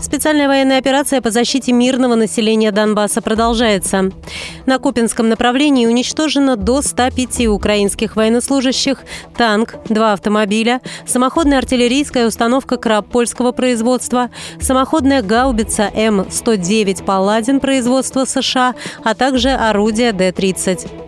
Специальная военная операция по защите мирного населения Донбасса продолжается. На Купинском направлении уничтожено до 105 украинских военнослужащих, танк, два автомобиля, самоходная артиллерийская установка «Краб» польского производства, самоходная гаубица М-109 «Палладин» производства США, а также орудие Д-30.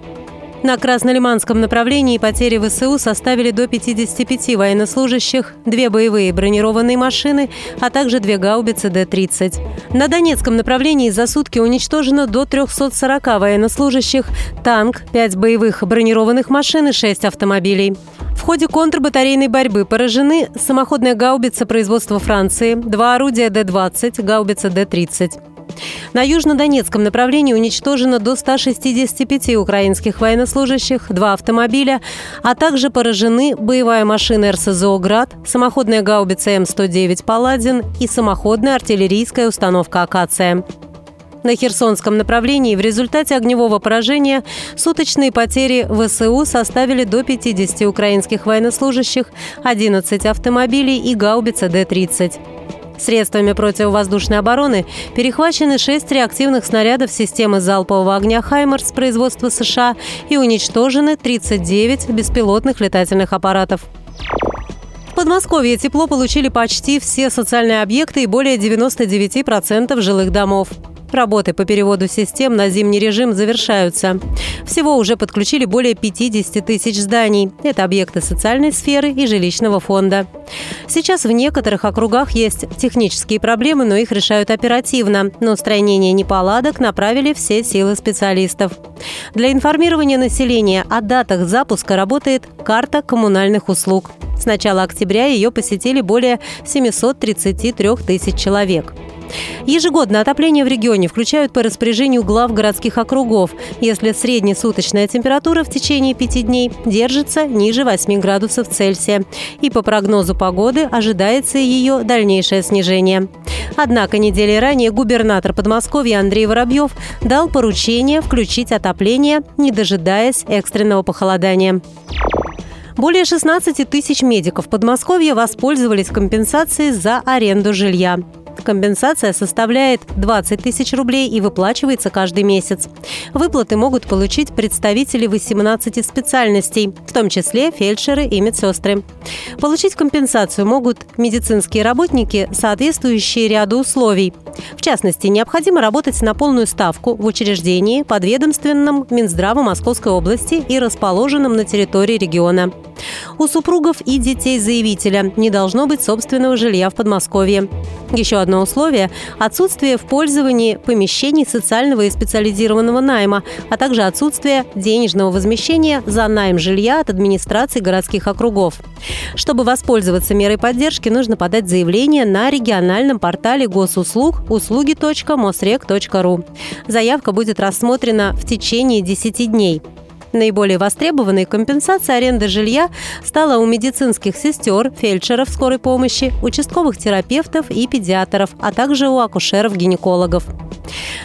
На Краснолиманском направлении потери ВСУ составили до 55 военнослужащих, две боевые бронированные машины, а также две гаубицы Д-30. На Донецком направлении за сутки уничтожено до 340 военнослужащих, танк, 5 боевых бронированных машин и 6 автомобилей. В ходе контрбатарейной борьбы поражены самоходная гаубица производства Франции, два орудия Д-20, гаубица Д-30. На южнодонецком направлении уничтожено до 165 украинских военнослужащих, два автомобиля, а также поражены боевая машина РСЗО «Град», самоходная гаубица М-109 «Паладин» и самоходная артиллерийская установка «Акация». На Херсонском направлении в результате огневого поражения суточные потери ВСУ составили до 50 украинских военнослужащих, 11 автомобилей и гаубица Д-30. Средствами противовоздушной обороны перехвачены шесть реактивных снарядов системы залпового огня «Хаймерс» производства США и уничтожены 39 беспилотных летательных аппаратов. В Подмосковье тепло получили почти все социальные объекты и более 99% жилых домов. Работы по переводу систем на зимний режим завершаются. Всего уже подключили более 50 тысяч зданий. Это объекты социальной сферы и жилищного фонда. Сейчас в некоторых округах есть технические проблемы, но их решают оперативно. На устранение неполадок направили все силы специалистов. Для информирования населения о датах запуска работает карта коммунальных услуг. С начала октября ее посетили более 733 тысяч человек. Ежегодно отопление в регионе включают по распоряжению глав городских округов, если среднесуточная температура в течение пяти дней держится ниже 8 градусов Цельсия. И по прогнозу погоды ожидается ее дальнейшее снижение. Однако недели ранее губернатор Подмосковья Андрей Воробьев дал поручение включить отопление, не дожидаясь экстренного похолодания. Более 16 тысяч медиков Подмосковья воспользовались компенсацией за аренду жилья. Компенсация составляет 20 тысяч рублей и выплачивается каждый месяц. Выплаты могут получить представители 18 специальностей, в том числе фельдшеры и медсестры. Получить компенсацию могут медицинские работники, соответствующие ряду условий. В частности, необходимо работать на полную ставку в учреждении, подведомственном Минздраву Московской области и расположенном на территории региона. У супругов и детей заявителя не должно быть собственного жилья в Подмосковье. Еще одно условие – отсутствие в пользовании помещений социального и специализированного найма, а также отсутствие денежного возмещения за найм жилья от администрации городских округов. Чтобы воспользоваться мерой поддержки, нужно подать заявление на региональном портале госуслуг услуги.мосрек.ру. Заявка будет рассмотрена в течение 10 дней. Наиболее востребованной компенсацией аренды жилья стала у медицинских сестер, фельдшеров скорой помощи, участковых терапевтов и педиатров, а также у акушеров-гинекологов.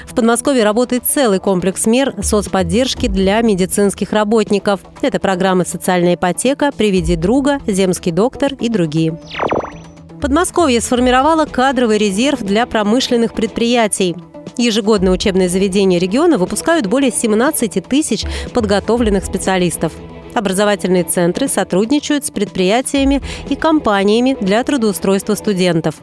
В Подмосковье работает целый комплекс мер соцподдержки для медицинских работников. Это программы «Социальная ипотека», «Приведи друга», «Земский доктор» и другие. Подмосковье сформировало кадровый резерв для промышленных предприятий. Ежегодно учебные заведения региона выпускают более 17 тысяч подготовленных специалистов. Образовательные центры сотрудничают с предприятиями и компаниями для трудоустройства студентов.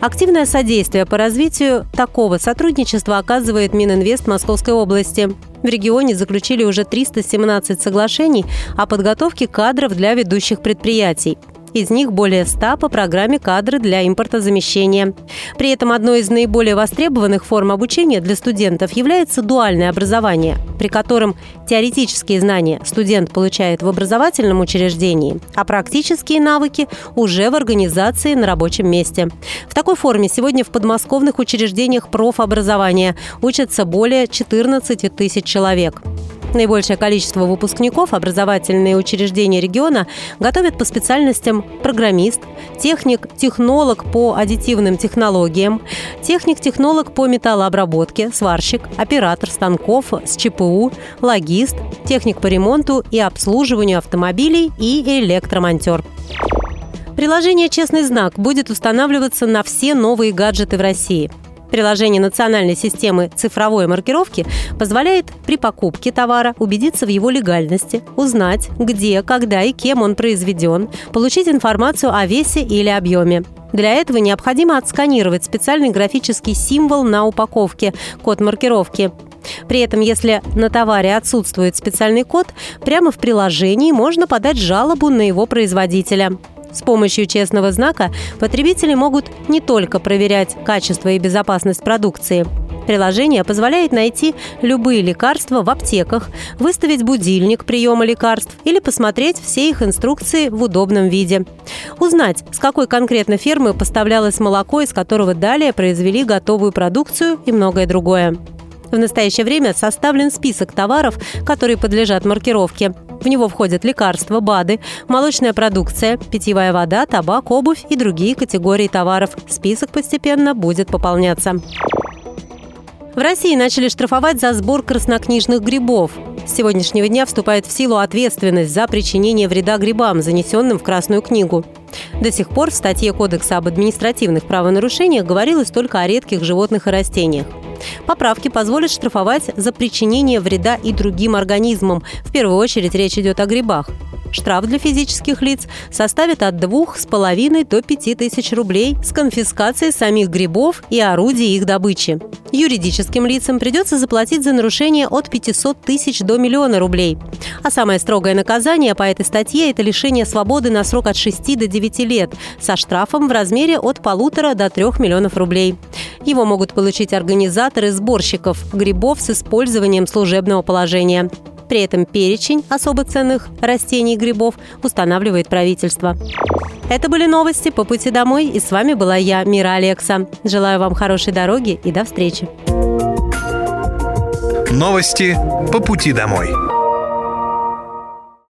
Активное содействие по развитию такого сотрудничества оказывает Мининвест Московской области. В регионе заключили уже 317 соглашений о подготовке кадров для ведущих предприятий. Из них более 100 по программе «Кадры для импортозамещения». При этом одной из наиболее востребованных форм обучения для студентов является дуальное образование, при котором теоретические знания студент получает в образовательном учреждении, а практические навыки уже в организации на рабочем месте. В такой форме сегодня в подмосковных учреждениях профобразования учатся более 14 тысяч человек. Наибольшее количество выпускников образовательные учреждения региона готовят по специальностям программист, техник-технолог по аддитивным технологиям, техник-технолог по металлообработке, сварщик, оператор станков с ЧПУ, логист, техник по ремонту и обслуживанию автомобилей и электромонтер. Приложение «Честный знак» будет устанавливаться на все новые гаджеты в России – Приложение национальной системы цифровой маркировки позволяет при покупке товара убедиться в его легальности, узнать, где, когда и кем он произведен, получить информацию о весе или объеме. Для этого необходимо отсканировать специальный графический символ на упаковке, код маркировки. При этом, если на товаре отсутствует специальный код, прямо в приложении можно подать жалобу на его производителя. С помощью честного знака потребители могут не только проверять качество и безопасность продукции. Приложение позволяет найти любые лекарства в аптеках, выставить будильник приема лекарств или посмотреть все их инструкции в удобном виде. Узнать, с какой конкретно фермы поставлялось молоко, из которого далее произвели готовую продукцию и многое другое. В настоящее время составлен список товаров, которые подлежат маркировке. В него входят лекарства, БАДы, молочная продукция, питьевая вода, табак, обувь и другие категории товаров. Список постепенно будет пополняться. В России начали штрафовать за сбор краснокнижных грибов. С сегодняшнего дня вступает в силу ответственность за причинение вреда грибам, занесенным в Красную книгу. До сих пор в статье Кодекса об административных правонарушениях говорилось только о редких животных и растениях. Поправки позволят штрафовать за причинение вреда и другим организмам. В первую очередь речь идет о грибах. Штраф для физических лиц составит от 2,5 до 5 тысяч рублей с конфискацией самих грибов и орудий их добычи. Юридическим лицам придется заплатить за нарушение от 500 тысяч до миллиона рублей. А самое строгое наказание по этой статье – это лишение свободы на срок от 6 до 9 лет со штрафом в размере от полутора до 3 миллионов рублей. Его могут получить организаторы сборщиков грибов с использованием служебного положения. При этом перечень особо ценных растений и грибов устанавливает правительство. Это были новости по пути домой, и с вами была я, Мира Алекса. Желаю вам хорошей дороги и до встречи. Новости по пути домой.